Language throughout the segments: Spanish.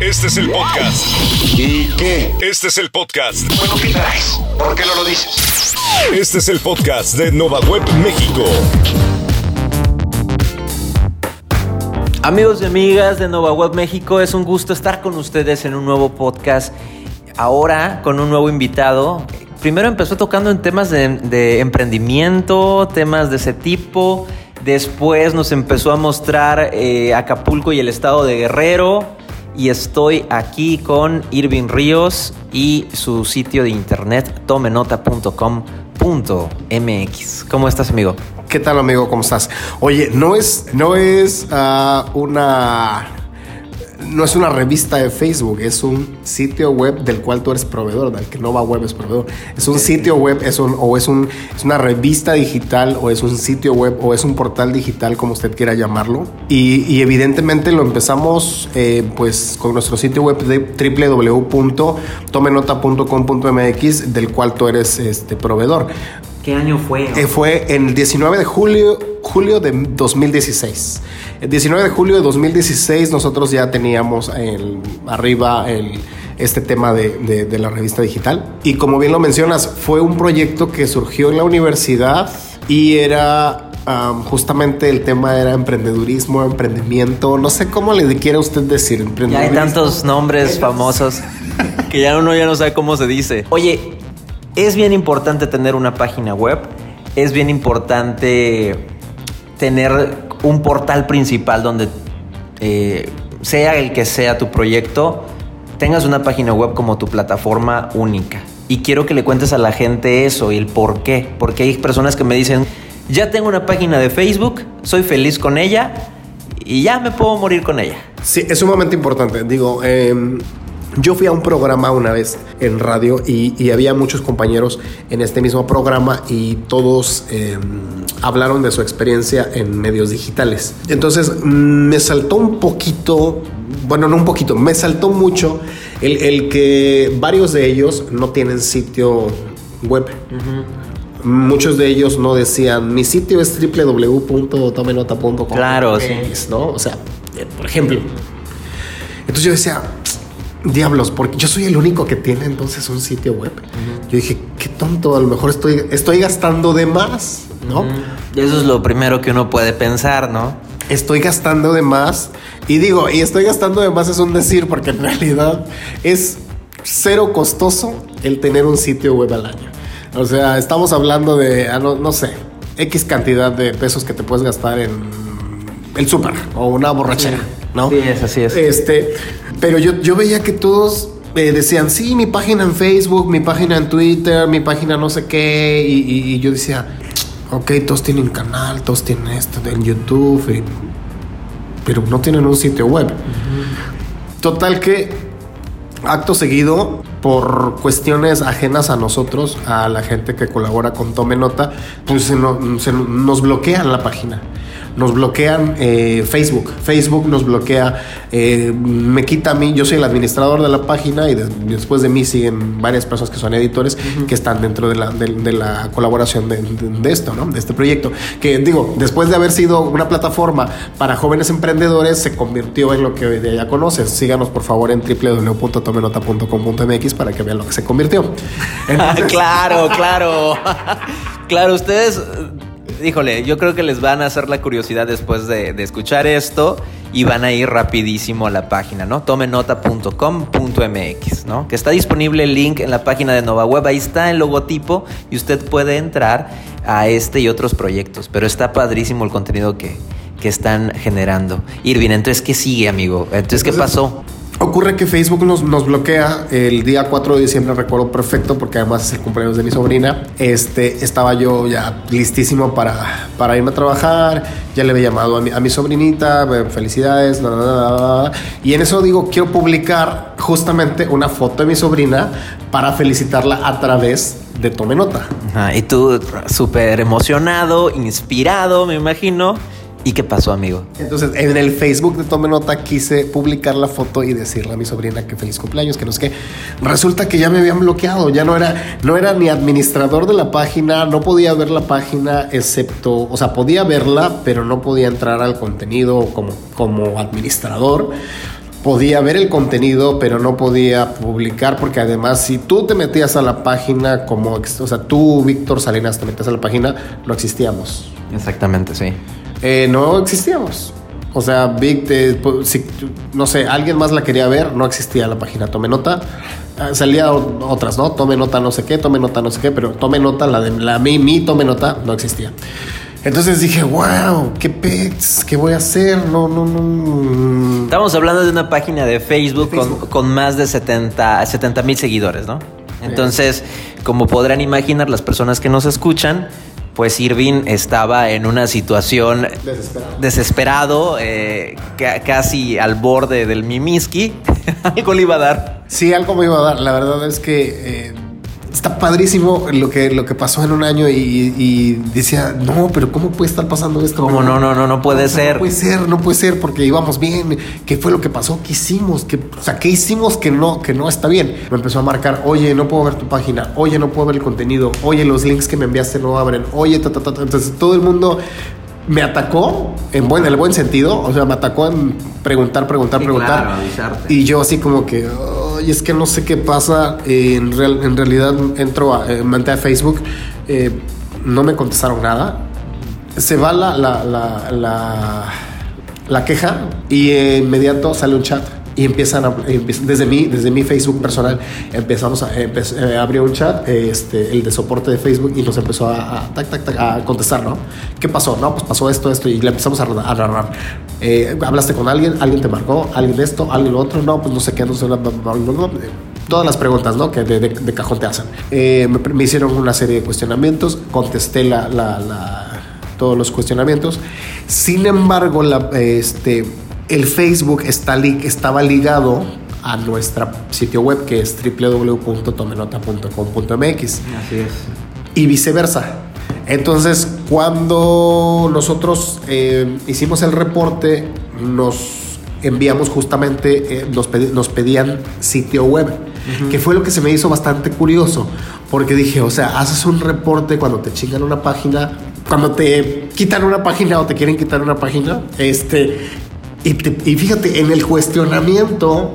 Este es el podcast. ¿Y qué? Este es el podcast. Bueno, ¿qué traes? ¿Por qué no lo dices? Este es el podcast de Nova Web México. Amigos y amigas de Nova Web México, es un gusto estar con ustedes en un nuevo podcast. Ahora con un nuevo invitado. Primero empezó tocando en temas de, de emprendimiento, temas de ese tipo. Después nos empezó a mostrar eh, Acapulco y el estado de Guerrero. Y estoy aquí con Irving Ríos y su sitio de internet tomenota.com.mx. ¿Cómo estás, amigo? ¿Qué tal, amigo? ¿Cómo estás? Oye, no es, no es ah, una. No es una revista de Facebook, es un sitio web del cual tú eres proveedor, del que Nova Web es proveedor. Es un sitio web, es un, o es, es una revista digital, o es un sitio web, o es un portal digital, como usted quiera llamarlo. Y, evidentemente lo empezamos pues con nuestro sitio web de www.tomenota.com.mx, del cual tú eres este, proveedor. ¿Qué año fue? Eh, fue en el 19 de julio, julio de 2016. El 19 de julio de 2016 nosotros ya teníamos el, arriba el, este tema de, de, de, la revista digital. Y como bien lo mencionas, fue un proyecto que surgió en la universidad y era um, justamente el tema era emprendedurismo, emprendimiento, no sé cómo le quiere usted decir. Ya hay tantos nombres famosos que ya uno ya no sabe cómo se dice. Oye, es bien importante tener una página web, es bien importante tener un portal principal donde eh, sea el que sea tu proyecto, tengas una página web como tu plataforma única. Y quiero que le cuentes a la gente eso y el por qué. Porque hay personas que me dicen, ya tengo una página de Facebook, soy feliz con ella y ya me puedo morir con ella. Sí, es sumamente importante. Digo, eh, yo fui a un programa una vez en radio y, y, había muchos compañeros en este mismo programa y todos eh, hablaron de su experiencia en medios digitales. Entonces mm, me saltó un poquito, bueno, no un poquito, me saltó mucho el, el que varios de ellos no tienen sitio web. Uh -huh. Muchos de ellos no decían, mi sitio es www.tomenota.com. Claro, sí. ¿no? O sea, por ejemplo. Entonces yo decía, diablos, porque yo soy el único que tiene entonces un sitio web. Uh -huh. Yo dije, qué tonto, a lo mejor estoy, estoy gastando de más, ¿no? Uh -huh. Eso es lo primero que uno puede pensar, ¿no? Estoy gastando de más. Y digo, y estoy gastando de más es un decir, porque en realidad es cero costoso el tener un sitio web al año. O sea, estamos hablando de, no, no sé, X cantidad de pesos que te puedes gastar en el súper o una borrachera, sí. ¿No? Sí, es, así es. Este, pero yo, yo veía que todos eh, decían, sí, mi página en Facebook, mi página en Twitter, mi página no sé qué, y, y, y yo decía, ok, todos tienen canal, todos tienen esto en YouTube, y, pero no tienen un sitio web. Uh -huh. Total que, acto seguido, por cuestiones ajenas a nosotros, a la gente que colabora con Tome Nota, pues se, no, se nos bloquean la página nos bloquean eh, Facebook. Facebook nos bloquea, eh, me quita a mí, yo soy el administrador de la página y de, después de mí siguen varias personas que son editores uh -huh. que están dentro de la, de, de la colaboración de, esto, ¿no? de este proyecto. Que digo, después de haber sido una plataforma para jóvenes emprendedores, se convirtió en lo que hoy día ya conoces. Síganos por favor en www.tomenota.com.mx para que vean lo que se convirtió. Entonces... claro, claro. claro, ustedes híjole, yo creo que les van a hacer la curiosidad después de, de, escuchar esto y van a ir rapidísimo a la página, ¿no? tomenota.com.mx, ¿no? Que está disponible el link en la página de Nova Web, ahí está el logotipo y usted puede entrar a este y otros proyectos, pero está padrísimo el contenido que, que están generando. Irvin, entonces, ¿qué sigue, amigo? Entonces, ¿qué pasó? Ocurre que Facebook nos, nos, bloquea el día 4 de diciembre, recuerdo perfecto, porque además es el cumpleaños de mi sobrina. Este, estaba yo ya listísimo para, para irme a trabajar, ya le había llamado a mi, a mi sobrinita, felicidades, bla, bla, bla, y en eso digo, quiero publicar justamente una foto de mi sobrina para felicitarla a través de Tome Nota. Y tú súper emocionado, inspirado, me imagino. ¿Y qué pasó, amigo? Entonces, en el Facebook de Tome Nota quise publicar la foto y decirle a mi sobrina que feliz cumpleaños, que no es que resulta que ya me habían bloqueado, ya no era, no era ni administrador de la página, no podía ver la página excepto, o sea, podía verla, pero no podía entrar al contenido como, como administrador. podía ver el contenido, pero no podía publicar, porque además si tú te metías a la página como, o sea, tú, Víctor Salinas, te metías a la página, no existíamos. Exactamente, sí. Eh, no existíamos. O sea, Vic, te- po- si, no sé, alguien más la quería ver, no existía la página. Tome nota. Ah, Salía otras, ¿no? Tome nota, no sé qué, tome nota, no sé qué, pero tome nota, la de la mi, mi tome nota, no existía. Entonces dije, wow, qué pets, qué voy a hacer, no, no, no. Estamos hablando de una página de Facebook, De Facebook. Con, con más de 70 mil seguidores, ¿no? Entonces, como podrán imaginar las personas que nos escuchan, pues Irving estaba en una situación Desesperado. desesperado, eh, ca- casi al borde del mimiski. Algo le iba a dar. Sí, algo me iba a dar. La verdad es que eh, está padrísimo lo que, lo que pasó en un año y, y decía, no, pero ¿cómo puede estar pasando esto? ¿Cómo no, no, no, no puede O sea, ser? No puede ser, no puede ser porque íbamos bien. ¿Qué fue lo que pasó? ¿Qué hicimos? ¿Qué, o sea, ¿qué hicimos que no, que no está bien? Me empezó a marcar, oye, no puedo ver tu página, oye, no puedo ver el contenido, oye, los links que me enviaste no abren, oye, ta, ta, ta, ta. Entonces todo el mundo me atacó en buen, en el buen sentido, o sea, me atacó en preguntar, preguntar, Sí, preguntar. claro. Y yo así como que, "Ay, es que no sé qué pasa. Eh, en, real- en realidad entro a, eh, a Facebook, eh, no me contestaron nada. Se va la, la, la, la, queja y eh, inmediato sale un chat. Y empiezan desde mi, desde mi Facebook personal, empezamos a, abrió un chat, eh, este, el de soporte de Facebook, y nos empezó a, tac, a contestar, ¿no? ¿Qué pasó? No, pues pasó esto, esto, y le empezamos a, a narrar. Eh, hablaste con alguien, alguien te marcó, alguien esto, alguien lo otro, no, pues no sé qué, no sé, bla. todas las preguntas, ¿no? Que de, de- de cajón te hacen. Eh, me, me hicieron una serie de cuestionamientos, contesté la, la, la- todos los cuestionamientos. Sin embargo, la, este, el Facebook está li- estaba ligado a nuestro sitio web que es www.tomenota.com.mx Así es. y viceversa. Entonces, cuando nosotros eh, hicimos el reporte, nos enviamos justamente, eh, nos, pedi- nos pedían sitio web, que fue lo que se me hizo bastante curioso, porque dije, o sea, haces un reporte cuando te chingan una página, cuando te quitan una página o te quieren quitar una página, este, y, te- y fíjate, en el cuestionamiento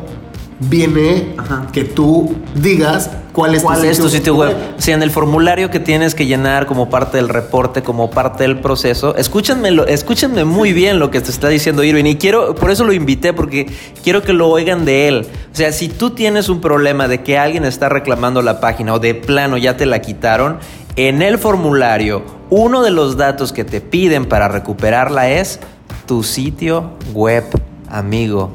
viene Ajá. que tú digas cuál es, ¿Cuál es tu sitio web? O sea, en el formulario que tienes que llenar como parte del reporte, como parte del proceso, escúchenme, escúchenme muy bien lo que te está diciendo Irving y quiero, por eso lo invité, porque quiero que lo oigan de él. O sea, si tú tienes un problema de que alguien está reclamando la página o de plano ya te la quitaron, en el formulario, uno de los datos que te piden para recuperarla es tu sitio web, amigo.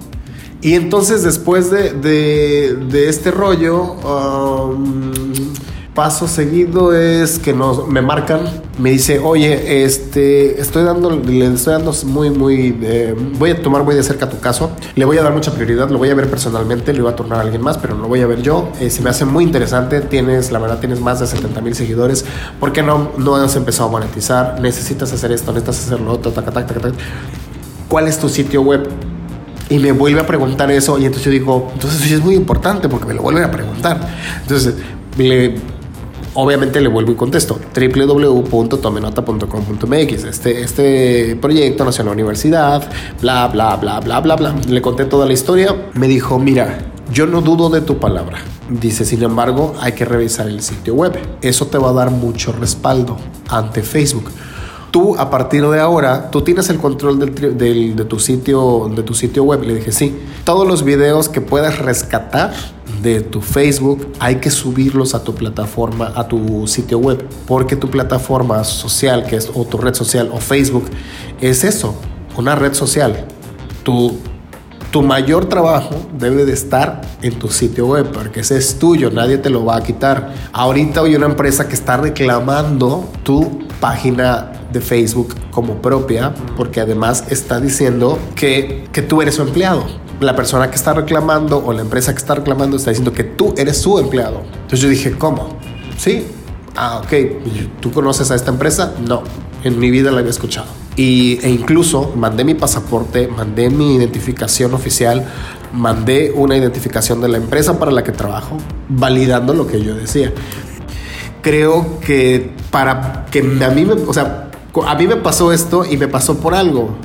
Y entonces después de, de- de este rollo, um, paso seguido es que nos, me marcan, me dice, oye, este, estoy dando, le estoy dando muy, muy, eh, voy a tomar muy de cerca tu caso, le voy a dar mucha prioridad, lo voy a ver personalmente, le voy a turnar a alguien más, pero no lo voy a ver yo, Eh, se me hace muy interesante, tienes, la verdad, tienes más de 70 mil seguidores, ¿por qué no, no has empezado a monetizar? Necesitas hacer esto, necesitas hacer lo otro, taca, taca, taca, taca. ¿Cuál es tu sitio web? Y me vuelve a preguntar eso y entonces yo digo, entonces sí es muy importante porque me lo vuelven a preguntar. Entonces, le- obviamente le vuelvo y contesto, www.tomenota.com.mx. Este, este proyecto nació en la universidad, bla, bla, bla, bla, bla, bla. Le conté toda la historia. Me dijo, mira, yo no dudo de tu palabra. Dice, sin embargo, hay que revisar el sitio web. Eso te va a dar mucho respaldo ante Facebook tú a partir de ahora, tú tienes el control del, de, tu sitio, de tu sitio web. Le dije, sí, todos los videos que puedas rescatar de tu Facebook hay que subirlos a tu plataforma, a tu sitio web, porque tu plataforma social, que es tu red social o Facebook, es eso, una red social. Tu, tu mayor trabajo debe de estar en tu sitio web, porque ese es tuyo, nadie te lo va a quitar. Ahorita hay una empresa que está reclamando tu página de Facebook como propia, porque además está diciendo que, que tú eres su empleado. La persona que está reclamando o la empresa que está reclamando está diciendo que tú eres su empleado. Entonces yo dije, ¿cómo? Sí. Ah, ok. ¿Tú conoces a esta empresa? No. En mi vida la había escuchado. Y, e incluso mandé mi pasaporte, mandé mi identificación oficial, mandé una identificación de la empresa para la que trabajo, validando lo que yo decía. Creo que para que a mí me, o sea, a mí me pasó esto y me pasó por algo.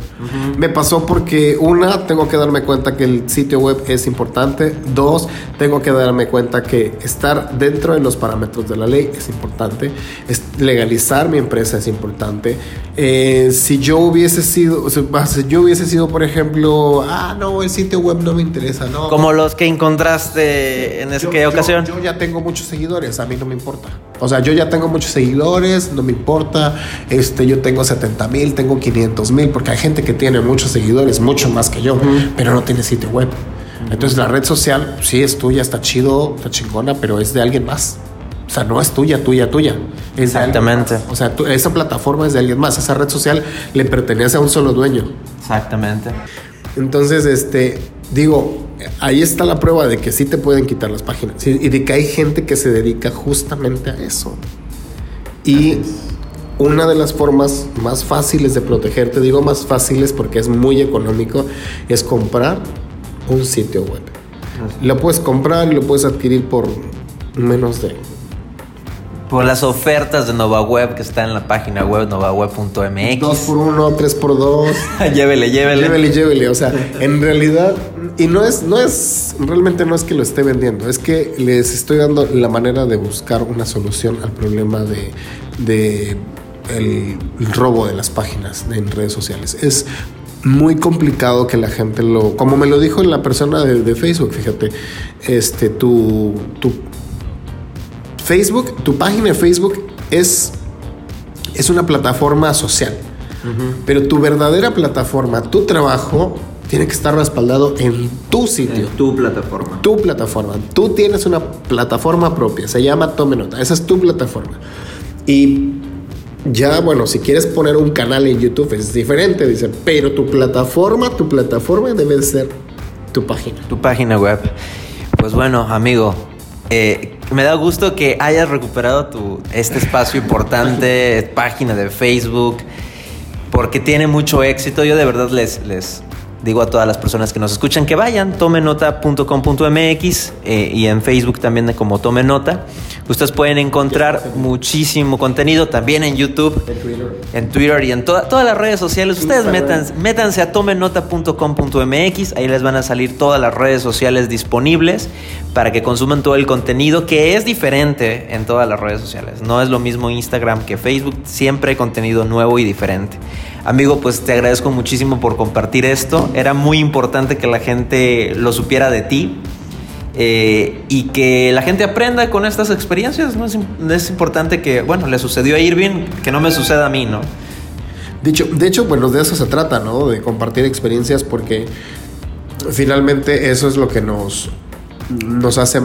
Me pasó porque una, tengo que darme cuenta que el sitio web es importante. Dos, tengo que darme cuenta que estar dentro de los parámetros de la ley es importante. Es legalizar mi empresa es importante. Eh, si yo hubiese sido, o sea, si yo hubiese sido, por ejemplo, ah, no, el sitio web no me interesa, no. Como los que encontraste en Yo- esa yo- ocasión. Yo, ya tengo muchos seguidores, a mí no me importa. O sea, yo ya tengo muchos seguidores, no me importa. Este, yo tengo 70 mil, tengo 500 mil, porque hay gente que tiene muchos seguidores, mucho más que yo, pero no tiene sitio web. Entonces la red social, sí, es tuya, está chido, está chingona, pero es de alguien más. O sea, no es tuya, tuya, tuya. Es Exactamente. O sea, esa plataforma es de alguien más. Esa red social le pertenece a un solo dueño. Exactamente. Entonces, este, digo, ahí está la prueba de que sí te pueden quitar las páginas y de que hay gente que se dedica justamente a eso. Y una de las formas más fáciles de protegerte, digo más fáciles porque es muy económico, es comprar un sitio web. Lo puedes comprar y lo puedes adquirir por menos de Por las ofertas de NovaWeb que está en la página web novaweb.mx. 2 por 1 3 por 2 llévele, llévele. Llévele, llévele. O sea, en realidad, y no es, no es, realmente no es que lo esté vendiendo, es que les estoy dando la manera de buscar una solución al problema de, de el robo de las páginas en redes sociales. Es muy complicado que la gente lo, como me lo dijo la persona de, de Facebook, fíjate, este, tu, tu Facebook, tu página de Facebook es, es una plataforma social. Pero tu verdadera plataforma, tu trabajo, tiene que estar respaldado en tu sitio. tu plataforma. Tu plataforma. Tú tienes una plataforma propia. Se llama Tome Nota. Esa es tu plataforma. Y ya, bueno, si quieres poner un canal en YouTube es diferente, dice. Pero tu plataforma, tu plataforma debe ser tu página. Tu página web. Pues bueno, amigo, eh, me da gusto que hayas recuperado tu, este espacio importante, página de Facebook, porque tiene mucho éxito. Yo de verdad les, les digo a todas las personas que nos escuchan que vayan, tomenota.com.mx eh, y en Facebook también como Tome Nota. Ustedes pueden encontrar muchísimo contenido también en YouTube, en Twitter y en toda- todas las redes sociales. Ustedes métanse, métanse a tomenota.com.mx, ahí les van a salir todas las redes sociales disponibles para que consuman todo el contenido que es diferente en todas las redes sociales. No es lo mismo Instagram que Facebook, siempre hay contenido nuevo y diferente. Amigo, pues te agradezco muchísimo por compartir esto. Era muy importante que la gente lo supiera de ti. eh, y que la gente aprenda con estas experiencias. ¿no? Es, im- es importante que, bueno, le sucedió a Irving, que no me suceda a mí, ¿no? Dicho, de hecho, bueno, de eso se trata, ¿no? De compartir experiencias porque finalmente eso es lo que nos, nos hace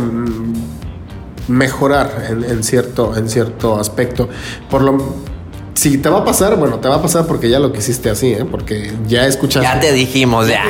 mejorar en cierto, en cierto aspecto. Por lo, si te va a pasar, bueno, te va a pasar porque ya lo quisiste así, ¿eh? Porque ya escuchaste. Ya te dijimos, ya.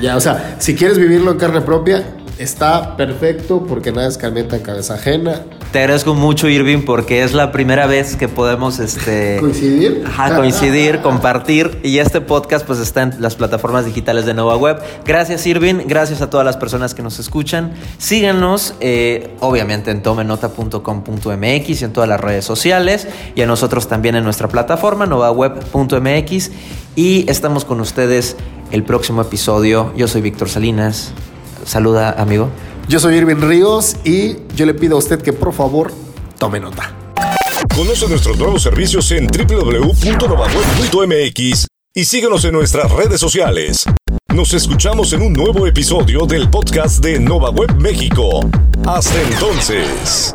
Ya, o sea, si quieres vivirlo en carne propia, está perfecto porque nada es carneta en cabeza ajena. Te agradezco mucho, Irving, porque es la primera vez que podemos este, ¿Coincidir? Ajá, coincidir, compartir. Y este podcast pues está en las plataformas digitales de Nova Web. Gracias, Irving. Gracias a todas las personas que nos escuchan. Síganos, eh, obviamente, en tomenota.com.mx y en todas las redes sociales. Y a nosotros también en nuestra plataforma, novaweb.mx. Y estamos con ustedes el próximo episodio. Yo soy Víctor Salinas. Saluda, amigo. Yo soy Irving Ríos y yo le pido a usted que por favor tome nota. Conoce nuestros nuevos servicios en www.novaweb.mx y síguenos en nuestras redes sociales. Nos escuchamos en un nuevo episodio del podcast de Nova Web México. Hasta entonces.